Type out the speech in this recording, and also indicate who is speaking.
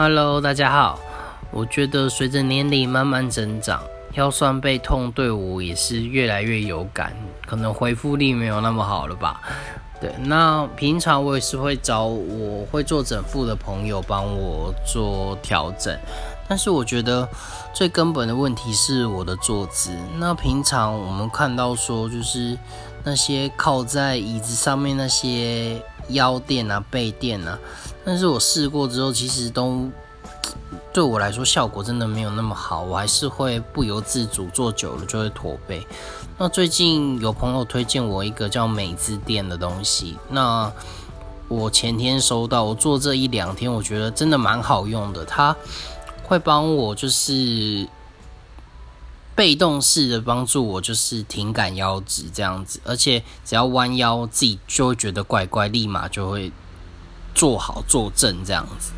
Speaker 1: Hello，大家好。我觉得随着年龄慢慢增长，腰酸背痛对我也是越来越有感，可能恢复力没有那么好了吧。对，那平常我也是会找我会做整复的朋友帮我做调整，但是我觉得最根本的问题是我的坐姿。那平常我们看到说，就是那些靠在椅子上面那些腰垫啊、背垫啊。但是我试过之后，其实都对我来说效果真的没有那么好，我还是会不由自主坐久了就会驼背。那最近有朋友推荐我一个叫美姿垫的东西，那我前天收到，我做这一两天，我觉得真的蛮好用的，它会帮我就是被动式的帮助我就是挺感腰直这样子，而且只要弯腰自己就会觉得怪怪，立马就会。坐好坐正这样子，